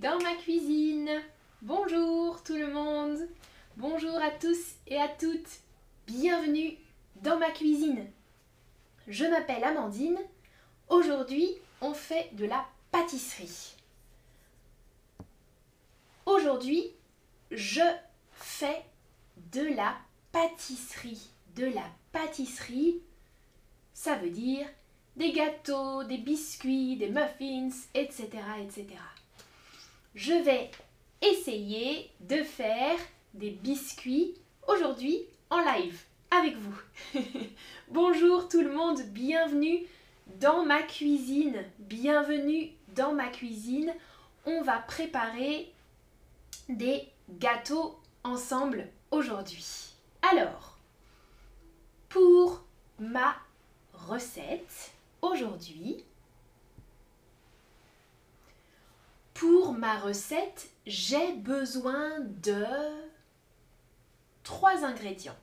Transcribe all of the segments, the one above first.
dans ma cuisine. Bonjour tout le monde. Bonjour à tous et à toutes. Bienvenue dans ma cuisine. Je m'appelle Amandine. Aujourd'hui, on fait de la pâtisserie. Aujourd'hui, je fais de la pâtisserie. De la pâtisserie, ça veut dire des gâteaux, des biscuits, des muffins, etc. etc. Je vais essayer de faire des biscuits aujourd'hui en live avec vous. Bonjour tout le monde, bienvenue dans ma cuisine. Bienvenue dans ma cuisine. On va préparer des gâteaux ensemble aujourd'hui. Alors, pour ma recette, aujourd'hui, pour ma recette, j'ai besoin de trois ingrédients.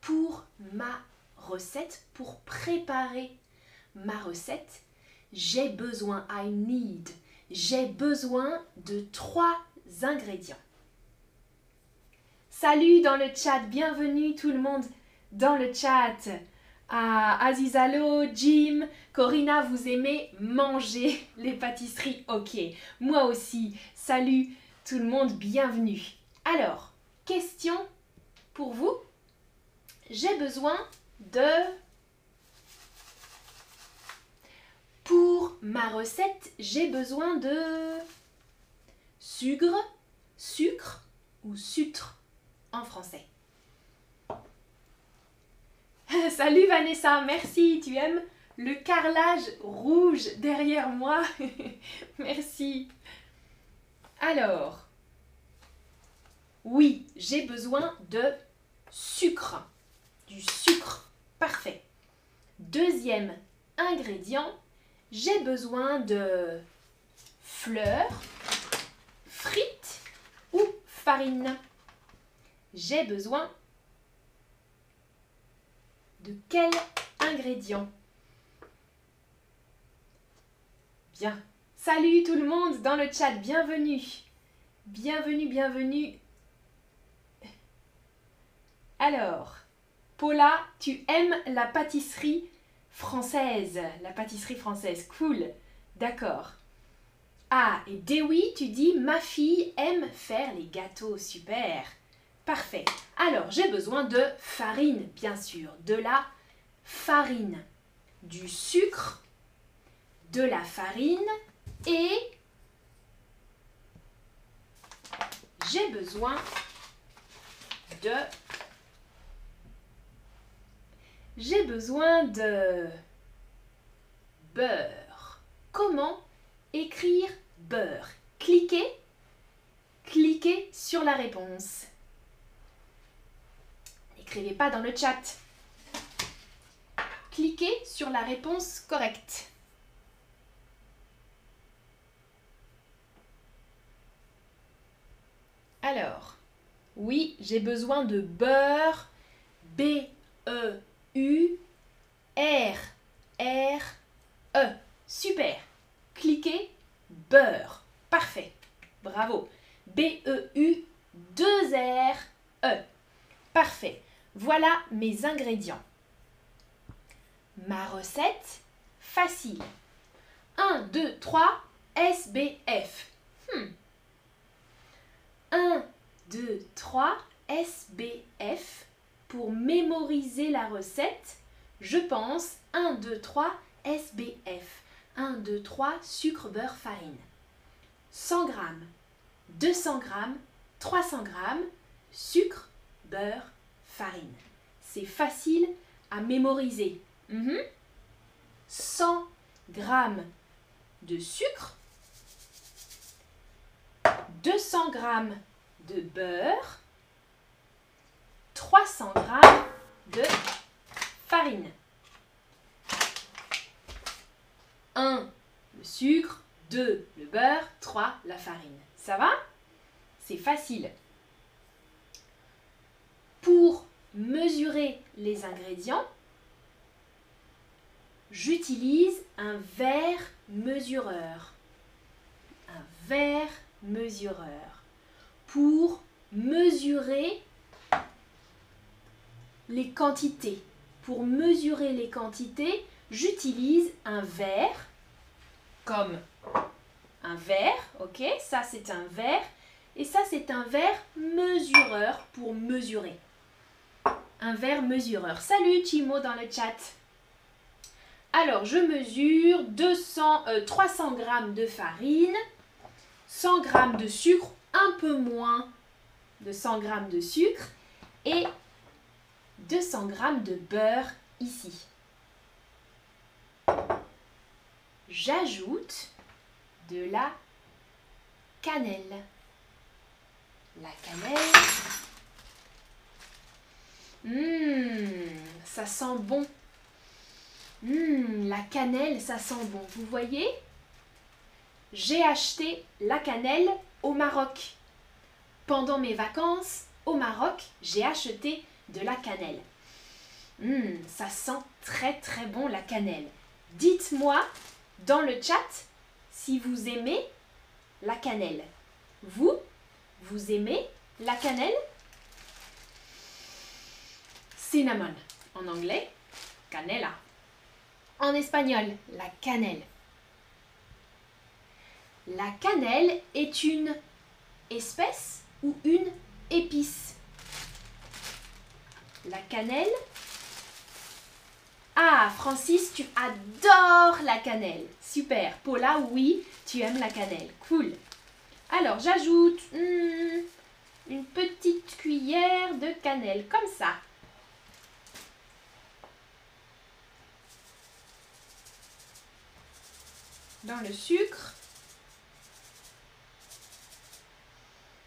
Pour ma recette, pour préparer ma recette, j'ai besoin, I need, j'ai besoin de trois ingrédients. Salut dans le chat, bienvenue tout le monde dans le chat. Ah, Azizalo, Jim, Corinna, vous aimez manger les pâtisseries Ok, moi aussi. Salut tout le monde, bienvenue. Alors, question pour vous. J'ai besoin de... Pour ma recette, j'ai besoin de... Sucre, sucre ou sucre en français. Salut Vanessa, merci, tu aimes le carrelage rouge derrière moi? Merci. Alors, oui, j'ai besoin de sucre. Du sucre, parfait. Deuxième ingrédient, j'ai besoin de fleurs, frites ou farine. J'ai besoin de quel ingrédient Bien. Salut tout le monde dans le chat, bienvenue. Bienvenue, bienvenue. Alors, Paula, tu aimes la pâtisserie française La pâtisserie française, cool. D'accord. Ah, et Dewi, tu dis ma fille aime faire les gâteaux, super. Parfait. Alors, j'ai besoin de farine, bien sûr. De la farine, du sucre, de la farine et j'ai besoin de j'ai besoin de beurre. Comment écrire beurre? Cliquez cliquez sur la réponse. N'écrivez pas dans le chat. Cliquez sur la réponse correcte. Alors, oui, j'ai besoin de beurre. B-E-U-R-R-E. Super. Cliquez beurre. Parfait. Bravo. B-E-U-2-R-E. Parfait. Voilà mes ingrédients. Ma recette facile. 1, 2, 3, SBF. 1, 2, 3, SBF. Pour mémoriser la recette, je pense 1, 2, 3, SBF. 1, 2, 3, sucre, beurre, farine. 100 g, 200 g, 300 g, sucre, beurre, farine. C'est facile à mémoriser. 100 g de sucre, 200 g de beurre, 300 g de farine. 1 le sucre, 2 le beurre, 3 la farine. Ça va? C'est facile. Pour mesurer les ingrédients, j'utilise un verre mesureur. Un verre mesureur. Pour mesurer les quantités. Pour mesurer les quantités, j'utilise un verre comme un verre, ok Ça c'est un verre et ça c'est un verre mesureur pour mesurer. Un verre mesureur. Salut Timo dans le chat. Alors je mesure 200, 300 g de farine, 100 g de sucre, un peu moins de 100 g de sucre et 200 g de beurre ici. J'ajoute de la cannelle. La cannelle. Hum, ça sent bon. Hum, la cannelle, ça sent bon. Vous voyez? J'ai acheté la cannelle au Maroc. Pendant mes vacances au Maroc, j'ai acheté de la cannelle. Hum, ça sent très très bon la cannelle. Dites-moi dans le chat si vous aimez la cannelle. Vous, vous aimez la cannelle? Cinnamon en anglais, canela. En espagnol, la cannelle. La cannelle est une espèce ou une épice. La cannelle. Ah, Francis, tu adores la cannelle. Super. Paula, oui, tu aimes la cannelle. Cool. Alors, j'ajoute hmm, une petite cuillère de cannelle, comme ça. Dans le sucre.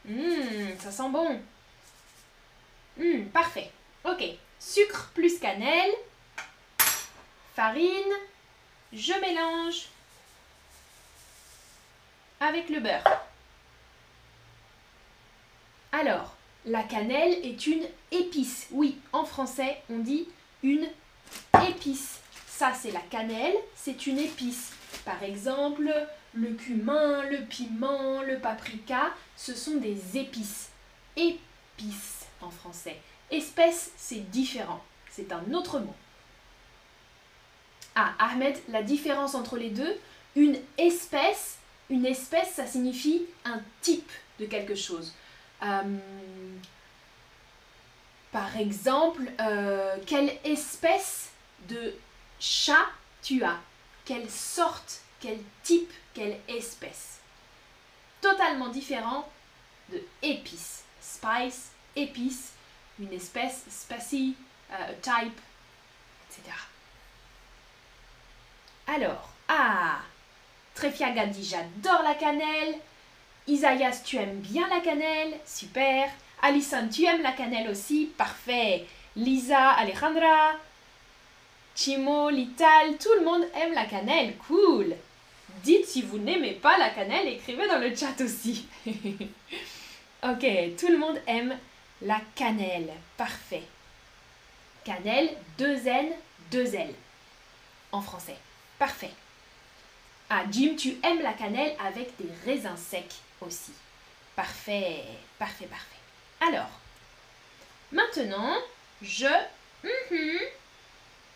Hum, ça sent bon. Hum, parfait. Ok. Sucre plus cannelle. Farine. Je mélange avec le beurre. Alors, la cannelle est une épice. Oui, en français, on dit une épice. Ça, c'est la cannelle, c'est une épice. Par exemple, le cumin, le piment, le paprika, ce sont des épices. Épices en français. Espèce, c'est différent. C'est un autre mot. Ah, Ahmed, la différence entre les deux, une espèce, une espèce, ça signifie un type de quelque chose. Euh, par exemple, euh, quelle espèce de chat tu as? Quelle sorte, quel type, quelle espèce Totalement différent de épice. Spice, épice, une espèce, species, euh, type, etc. Alors, ah Trefiaga dit j'adore la cannelle. Isaias, tu aimes bien la cannelle? Super. Alison, tu aimes la cannelle aussi? Parfait. Lisa, Alejandra, Chimo, Lital, tout le monde aime la cannelle. Cool. Dites si vous n'aimez pas la cannelle, écrivez dans le chat aussi. ok, tout le monde aime la cannelle. Parfait. Cannelle, deux N, deux L. En français. Parfait. Ah, Jim, tu aimes la cannelle avec des raisins secs aussi. Parfait, parfait, parfait. Alors, maintenant, je... Mhm,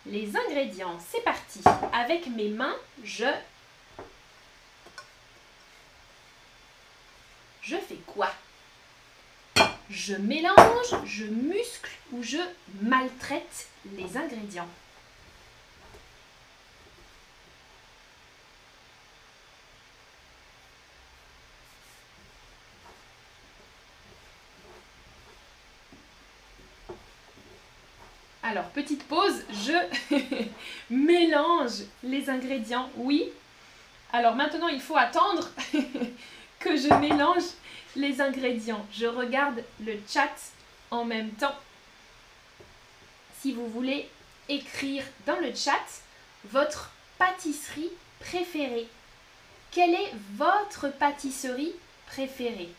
les ingrédients, c'est parti. Avec mes mains, je... Je fais quoi? Je mélange, je muscle ou je maltraite les ingrédients. Alors, petite pause, je mélange les ingrédients, oui. Alors maintenant, il faut attendre que je mélange les ingrédients. Je regarde le chat en même temps. Si vous voulez écrire dans le chat votre pâtisserie préférée. Quelle est votre pâtisserie préférée?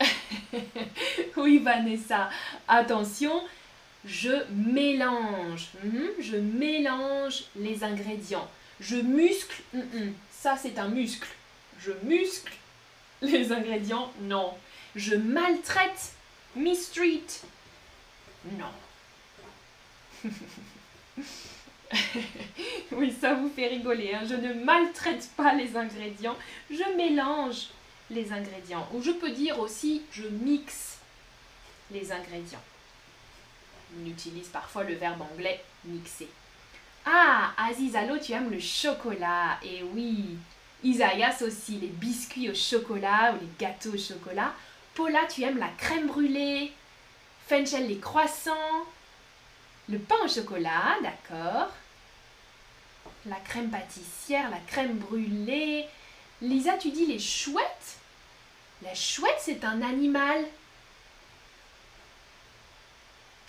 oui, Vanessa, attention, je mélange. Mhm, je mélange les ingrédients. Je muscle. hum, hum, Ça, c'est un muscle. Je muscle les ingrédients. Non. Je maltraite. Mistreat. Non. oui, ça vous fait rigoler. hein. Je ne maltraite pas les ingrédients. Je mélange les ingrédients. Ou je peux dire aussi, je mixe les ingrédients. On utilise parfois le verbe anglais mixer. Ah, Aziz Allo, tu aimes le chocolat. Et oui, Isaïas aussi, les biscuits au chocolat ou les gâteaux au chocolat. Paula, tu aimes la crème brûlée. Fenchel, les croissants. Le pain au chocolat, d'accord. La crème pâtissière, la crème brûlée. Lisa, tu dis les chouettes La chouette, c'est un animal.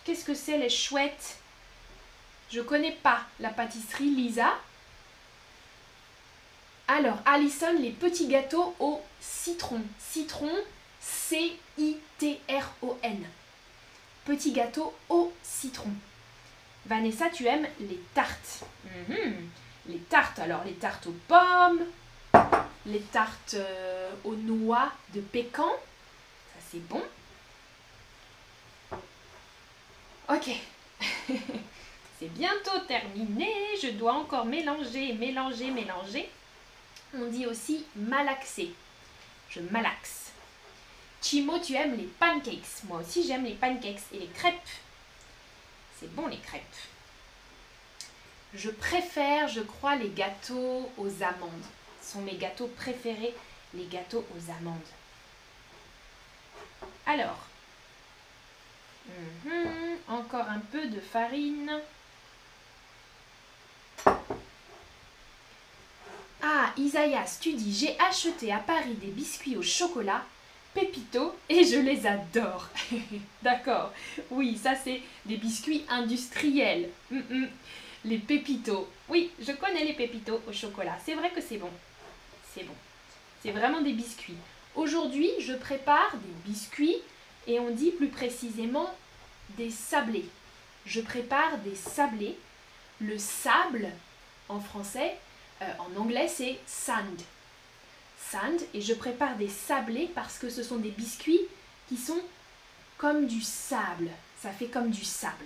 Qu'est-ce que c'est les chouettes? Je connais pas la pâtisserie Lisa. Alors, Alison, les petits gâteaux au citron. Citron, C-I-T-R-O-N. Petit gâteau au citron. Vanessa, tu aimes les tartes. Mhm. Les tartes, alors les tartes aux pommes, les tartes euh, aux noix de pécan. Ça, c'est bon. Ok. c'est bientôt terminé. Je dois encore mélanger, mélanger, mélanger. On dit aussi malaxer. Je malaxe. Chimo, tu aimes les pancakes. Moi aussi, j'aime les pancakes et les crêpes. C'est bon les crêpes. Je préfère, je crois, les gâteaux aux amandes. Ce sont mes gâteaux préférés, les gâteaux aux amandes. Alors, mhm, encore un peu de farine. Ah, Isaïas, tu dis j'ai acheté à Paris des biscuits au chocolat, Pépito, et je les adore. D'accord. Oui, ça c'est des biscuits industriels. Les pépitos. Oui, je connais les pépitos au chocolat. C'est vrai que c'est bon. C'est bon. C'est vraiment des biscuits. Aujourd'hui, je prépare des biscuits et on dit plus précisément des sablés. Je prépare des sablés. Le sable, en français, euh, en anglais, c'est sand. Sand. Et je prépare des sablés parce que ce sont des biscuits qui sont comme du sable. Ça fait comme du sable.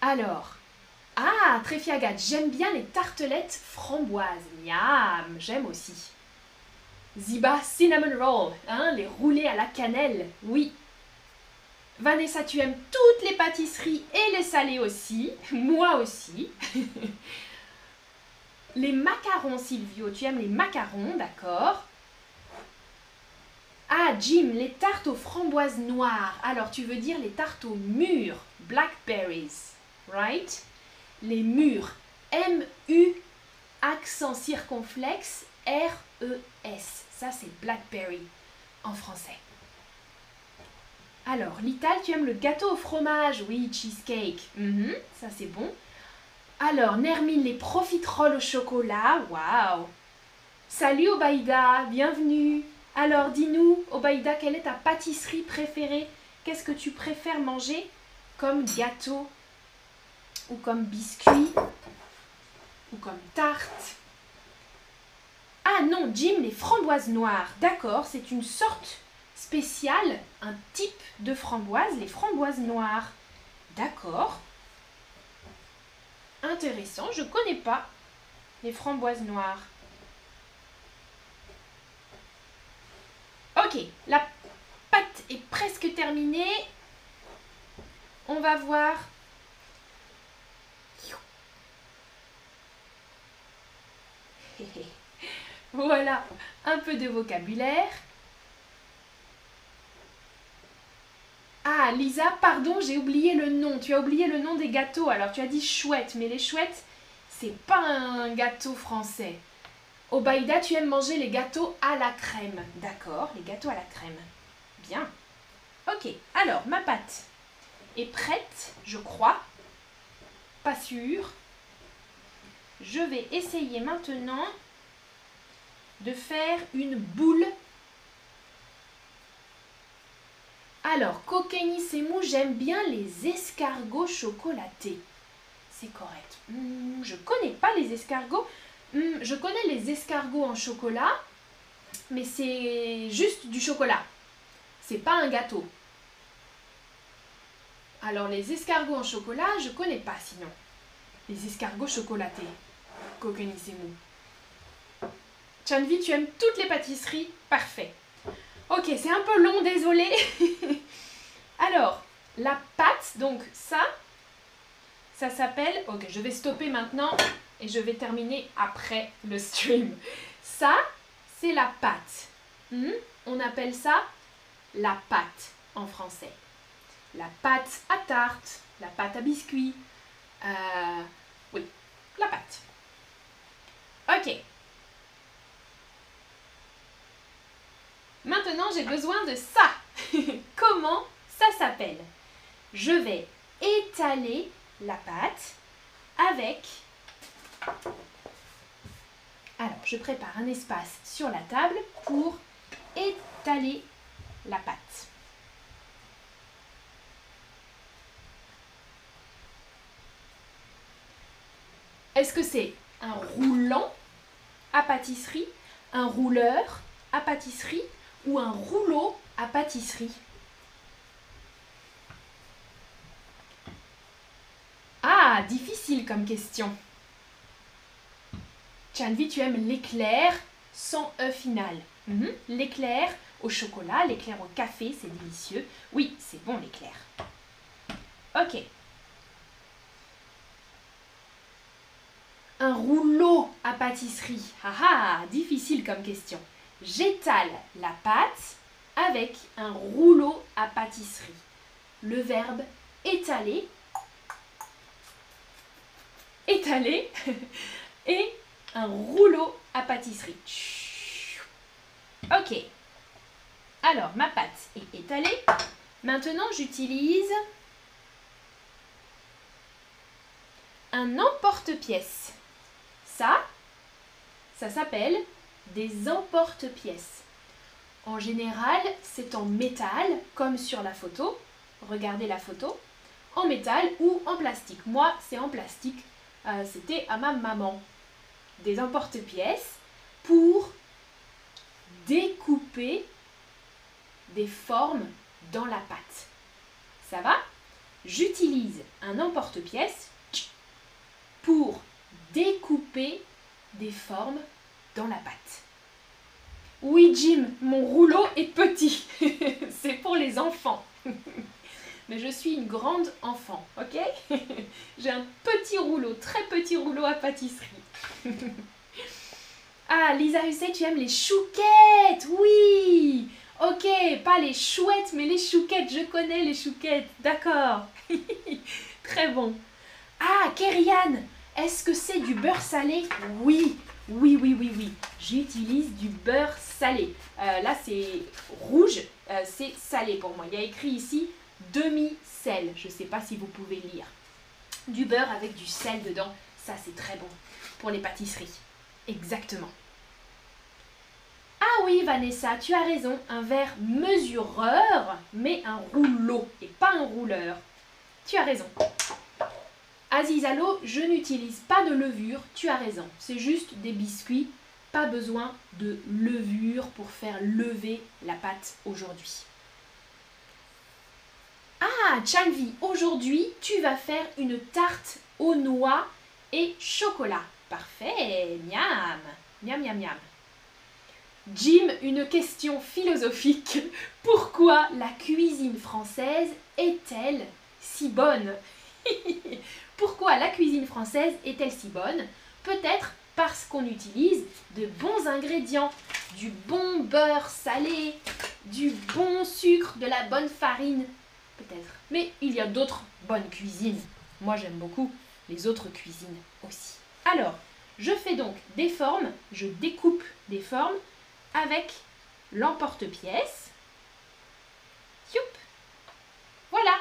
Alors, ah, Tréfiagat, j'aime bien les tartelettes framboises. Miam, j'aime aussi. Ziba, cinnamon roll, hein, les roulés à la cannelle, oui. Vanessa, tu aimes toutes les pâtisseries et les salés aussi. Moi aussi. les macarons, Silvio, tu aimes les macarons, d'accord. Ah, Jim, les tartes aux framboises noires. Alors, tu veux dire les tartes aux mûres, blackberries, right? Les mûres, M-U, accent circonflexe, R-E-S. Ça, c'est blackberry en français. Alors, Lital, tu aimes le gâteau au fromage? Oui, cheesecake. Mhm, ça, c'est bon. Alors, Nermine, les profiteroles au chocolat? Waouh Salut Obaïda, bienvenue. Alors, dis-nous, Obaïda, quelle est ta pâtisserie préférée? Qu'est-ce que tu préfères manger comme gâteau ou comme biscuit ou comme tarte? Ah non, Jim, les framboises noires. D'accord, c'est une sorte spéciale, un type de framboise, les framboises noires. D'accord. Intéressant, je connais pas les framboises noires. Ok, la pâte est presque terminée. On va voir. Voilà, un peu de vocabulaire. Ah, Lisa, pardon, j'ai oublié le nom. Tu as oublié le nom des gâteaux. Alors, tu as dit chouette, mais les chouettes, c'est pas un gâteau français. Obaïda, tu aimes manger les gâteaux à la crème. D'accord, les gâteaux à la crème. Bien. Ok, alors, ma pâte est prête, je crois. Pas sûr. Je vais essayer maintenant de faire une boule alors, Kokeni Semu, j'aime bien les escargots chocolatés. c'est correct. Hmm, je connais pas les escargots. Hmm, je connais les escargots en chocolat, mais c'est juste du chocolat. C'est pas un gâteau. Alors les escargots en chocolat, je connais pas sinon. Les escargots chocolatés. Kokenissez-vous. Chanvi, tu aimes toutes les pâtisseries Parfait. Ok, c'est un peu long, désolé. Alors, la pâte, donc ça, ça s'appelle... Ok, je vais stopper maintenant et je vais terminer après le stream. Ça, c'est la pâte. Hmm? On appelle ça la pâte en français. La pâte à tarte, la pâte à biscuit. Euh, oui, la pâte. Ok. Maintenant, j'ai besoin de ça. Comment ça s'appelle? Je vais étaler la pâte avec... Alors, je prépare un espace sur la table pour étaler la pâte. Est-ce que c'est un roulant à pâtisserie, un rouleur à pâtisserie ou un rouleau à pâtisserie Ah, difficile comme question. Chanvi, tu aimes l'éclair sans E final. Mhm. L'éclair au chocolat, l'éclair au café, c'est délicieux. Oui, c'est bon l'éclair. Ok. Un rouleau à pâtisserie. Ah ah, difficile comme question. J'étale la pâte avec un rouleau à pâtisserie. Le verbe étaler, étaler et un rouleau à pâtisserie. Ok. Alors, ma pâte est étalée. Maintenant, j'utilise un emporte-pièce. Ça, ça s'appelle des emporte-pièces. En général, c'est en métal, comme sur la photo. Regardez la photo. En métal ou en plastique. Moi, c'est en plastique. Euh, c'était à ma maman. Des emporte-pièces pour découper des formes dans la pâte. Ça va? J'utilise un emporte-pièce pour découper des formes dans la pâte. Oui, Jim, mon rouleau est petit. C'est pour les enfants. Mais je suis une grande enfant, ok? J'ai un petit rouleau, très petit rouleau à pâtisserie. ah, Lisa Husset, tu aimes les chouquettes? Oui Ok, pas les chouettes, mais les chouquettes. Je connais les chouquettes. D'accord. très bon. Ah, Kerian, est-ce que c'est du beurre salé? Oui, oui, oui, oui, oui. J'utilise du beurre salé. Euh, là, c'est rouge, euh, c'est salé pour moi. Il y a écrit ici demi-sel. Je ne sais pas si vous pouvez lire. Du beurre avec du sel dedans. Ça, c'est très bon pour les pâtisseries. Exactement. Ah oui, Vanessa, tu as raison. Un verre mesureur, mais un rouleau et pas un rouleur. Tu as raison. Azizalo, je n'utilise pas de levure, tu as raison. C'est juste des biscuits, pas besoin de levure pour faire lever la pâte aujourd'hui. Ah, Chanvi, aujourd'hui, tu vas faire une tarte aux noix et chocolat. Parfait, miam, miam, miam, miam. Jim, une question philosophique. Pourquoi la cuisine française est-elle si bonne? Pourquoi la cuisine française est-elle si bonne? Peut-être parce qu'on utilise de bons ingrédients, du bon beurre salé, du bon sucre, de la bonne farine, peut-être. Mais il y a d'autres bonnes cuisines. Moi j'aime beaucoup les autres cuisines aussi. Alors, je fais donc des formes, je découpe des formes avec l'emporte-pièce. Voilà,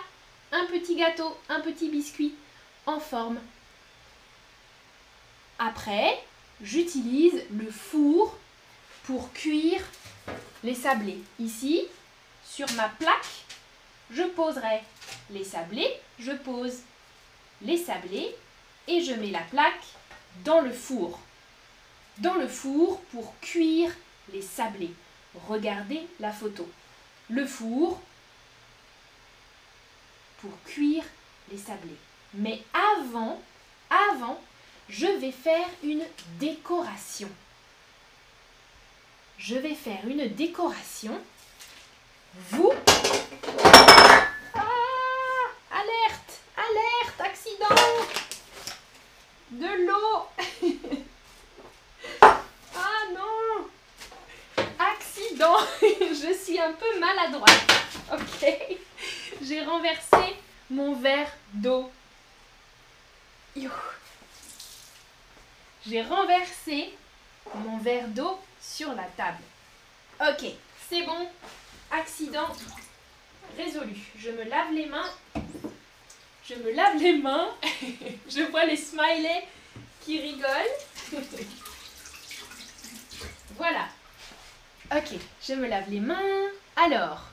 un petit gâteau, un petit biscuit en forme. Après, j'utilise le four pour cuire les sablés. Ici, sur ma plaque, je poserai les sablés, je pose les sablés et je mets la plaque dans le four. Dans le four pour cuire les sablés. Regardez la photo. Le four pour cuire les sablés. Mais avant, avant, je vais faire une décoration. Je vais faire une décoration. Vous... Ah Alerte Alerte Accident De l'eau Ah non Accident Je suis un peu maladroite. Ok J'ai renversé mon verre d'eau. J'ai renversé mon verre d'eau sur la table. Ok, c'est bon. Accident résolu. Je me lave les mains. Je me lave les mains. je vois les smileys qui rigolent. voilà. Ok, je me lave les mains. Alors.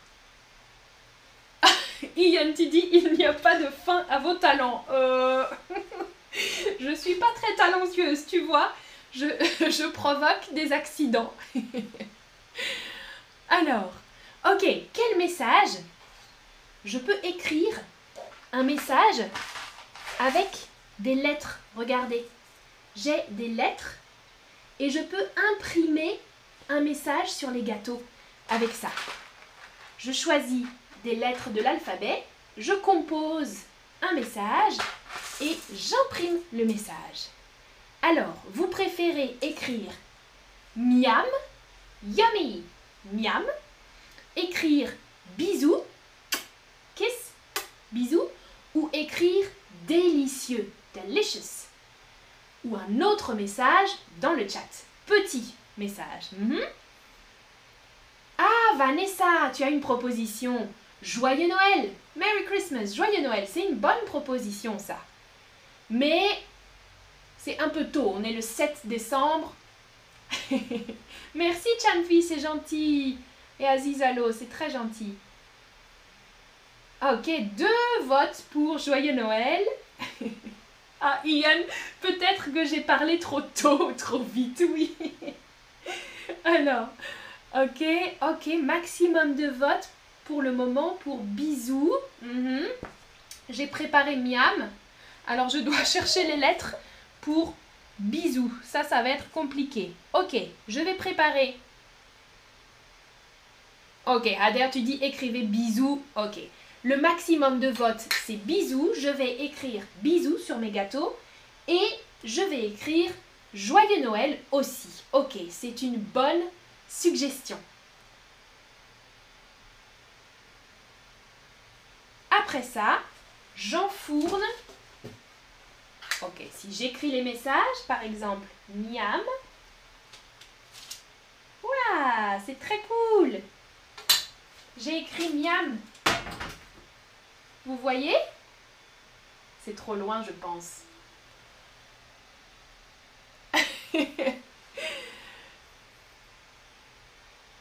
Ian, dis il n'y a pas de fin à vos talents. Euh... je suis pas très talentueuse, tu vois. Je, je provoque des accidents. Alors, ok, quel message Je peux écrire un message avec des lettres. Regardez, j'ai des lettres et je peux imprimer un message sur les gâteaux avec ça. Je choisis des lettres de l'alphabet, je compose un message et j'imprime le message. Alors, vous préférez écrire miam, yummy, miam, écrire bisous, kiss, bisous, ou écrire délicieux, delicious, ou un autre message dans le chat. Petit message. Mhm. Ah, Vanessa, tu as une proposition. Joyeux Noël, Merry Christmas, Joyeux Noël, c'est une bonne proposition ça. Mais c'est un peu tôt, on est le 7 décembre. Merci Chanfi, c'est gentil. Et Azizalo, c'est très gentil. Ok, deux votes pour Joyeux Noël. ah, Ian, peut-être que j'ai parlé trop tôt, trop vite, oui. Alors, ok, ok, maximum de votes pour le moment pour bisous. Mhm. J'ai préparé miam. Alors je dois chercher les lettres pour bisous. Ça, ça va être compliqué. Ok, je vais préparer. Ok, Adair, tu dis écrivez bisous. Ok. Le maximum de votes, c'est bisous. Je vais écrire bisous sur mes gâteaux. Et je vais écrire joyeux Noël aussi. Ok, c'est une bonne suggestion. Après ça, j'enfourne. Ok, si j'écris les messages, par exemple, miam. Oula, c'est très cool. J'ai écrit miam. Vous voyez? C'est trop loin, je pense.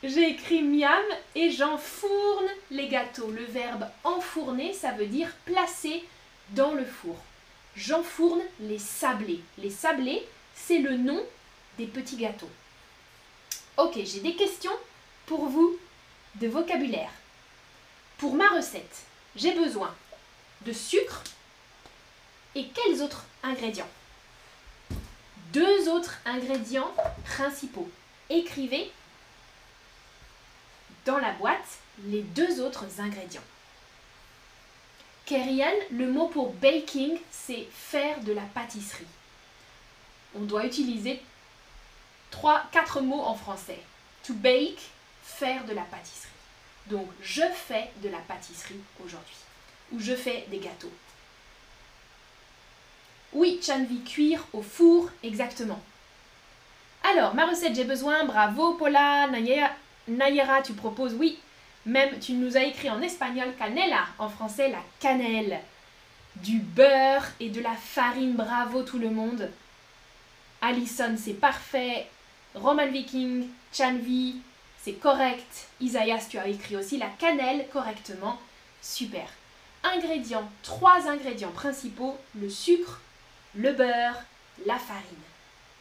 J'ai écrit miam et j'enfourne les gâteaux. Le verbe enfourner, ça veut dire placer dans le four. J'enfourne les sablés. Les sablés, c'est le nom des petits gâteaux. Ok, j'ai des questions pour vous de vocabulaire. Pour ma recette, j'ai besoin de sucre et quels autres ingrédients? Deux autres ingrédients principaux. Écrivez dans la boîte les deux autres ingrédients. Kerian, le mot pour baking, c'est faire de la pâtisserie. On doit utiliser trois, quatre mots en français. To bake, faire de la pâtisserie. Donc, je fais de la pâtisserie aujourd'hui. Ou je fais des gâteaux. Oui, Chanvi, cuire au four, exactement. Alors, ma recette, j'ai besoin, bravo Paula, Naya, Nayera, tu proposes oui. Même, tu nous as écrit en espagnol canela, en français la cannelle. Du beurre et de la farine, bravo tout le monde. Alison, c'est parfait. Roman Viking, Chanvi, c'est correct. Isaias, tu as écrit aussi la cannelle correctement. Super. Ingrédients, trois ingrédients principaux, le sucre, le beurre, la farine.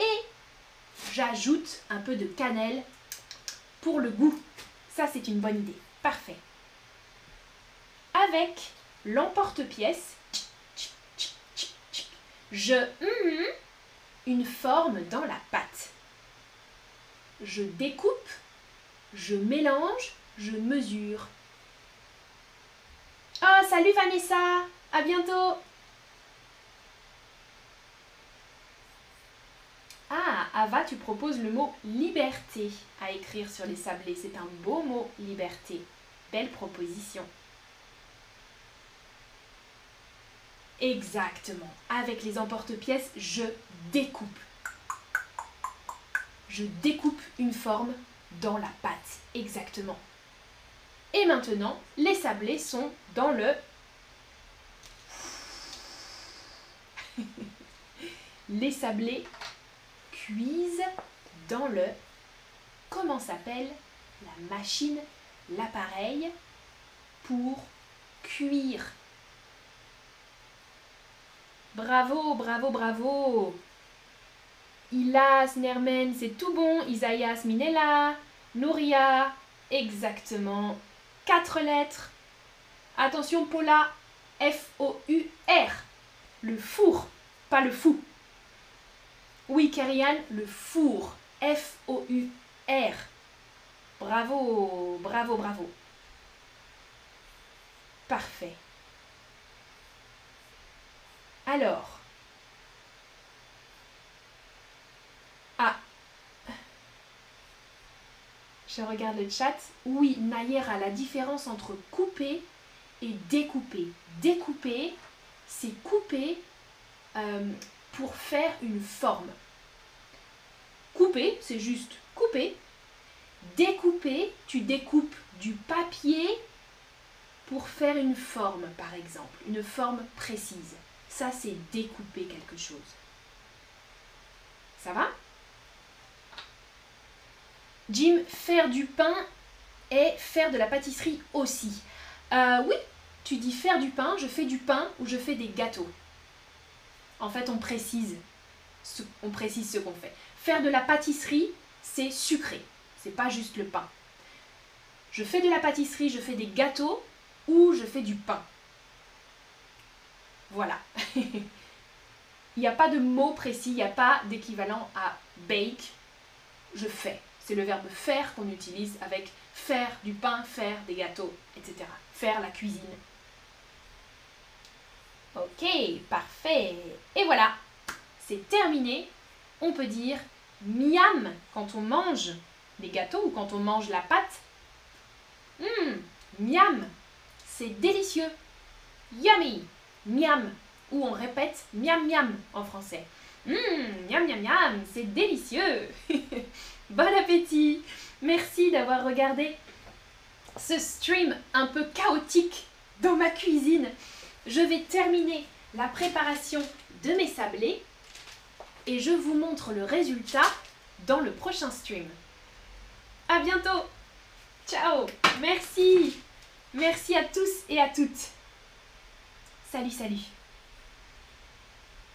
Et j'ajoute un peu de cannelle pour le goût. Ça, c'est une bonne idée. Parfait. Avec l'emporte-pièce, je hum, une forme dans la pâte. Je découpe, je mélange, je mesure. Oh, salut Vanessa À bientôt Ah, Ava, tu proposes le mot liberté à écrire sur les sablés. C'est un beau mot, liberté. Belle proposition. Exactement. Avec les emporte-pièces, je découpe. Je découpe une forme dans la pâte. Exactement. Et maintenant, les sablés sont dans le... les sablés dans le... Comment s'appelle la machine, l'appareil pour cuire Bravo, bravo, bravo. Ilas, Nermen, c'est tout bon. Isaias, Minella. Nouria, exactement. Quatre lettres. Attention, Paula. F-O-U-R. Le four, pas le fou. Oui, Kerian, le four. F-O-U-R. Bravo, bravo, bravo. Parfait. Alors. Ah. Je regarde le chat. Oui, Nayera, la différence entre couper et découper. Découper, c'est couper euh, pour faire une forme. Couper, c'est juste couper. Découper, tu découpes du papier pour faire une forme, par exemple, une forme précise. Ça, c'est découper quelque chose. Ça va? Jim, faire du pain et faire de la pâtisserie aussi. Euh, oui, tu dis faire du pain, je fais du pain ou je fais des gâteaux. En fait, on précise ce, on précise ce qu'on fait. Faire de la pâtisserie, c'est sucré. C'est pas juste le pain. Je fais de la pâtisserie, je fais des gâteaux ou je fais du pain. Voilà. il n'y a pas de mot précis, il n'y a pas d'équivalent à bake. Je fais. C'est le verbe faire qu'on utilise avec faire du pain, faire des gâteaux, etc. Faire la cuisine. Ok, parfait. Et voilà, c'est terminé. On peut dire miam quand on mange les gâteaux ou quand on mange la pâte. Hum, miam, c'est délicieux. Yummy miam, ou on répète miam miam en français. Hum, miam miam miam, c'est délicieux. bon appétit. Merci d'avoir regardé ce stream un peu chaotique dans ma cuisine. Je vais terminer la préparation de mes sablés et je vous montre le résultat dans le prochain stream. À bientôt. Ciao. Merci. Merci à tous et à toutes. Salut, salut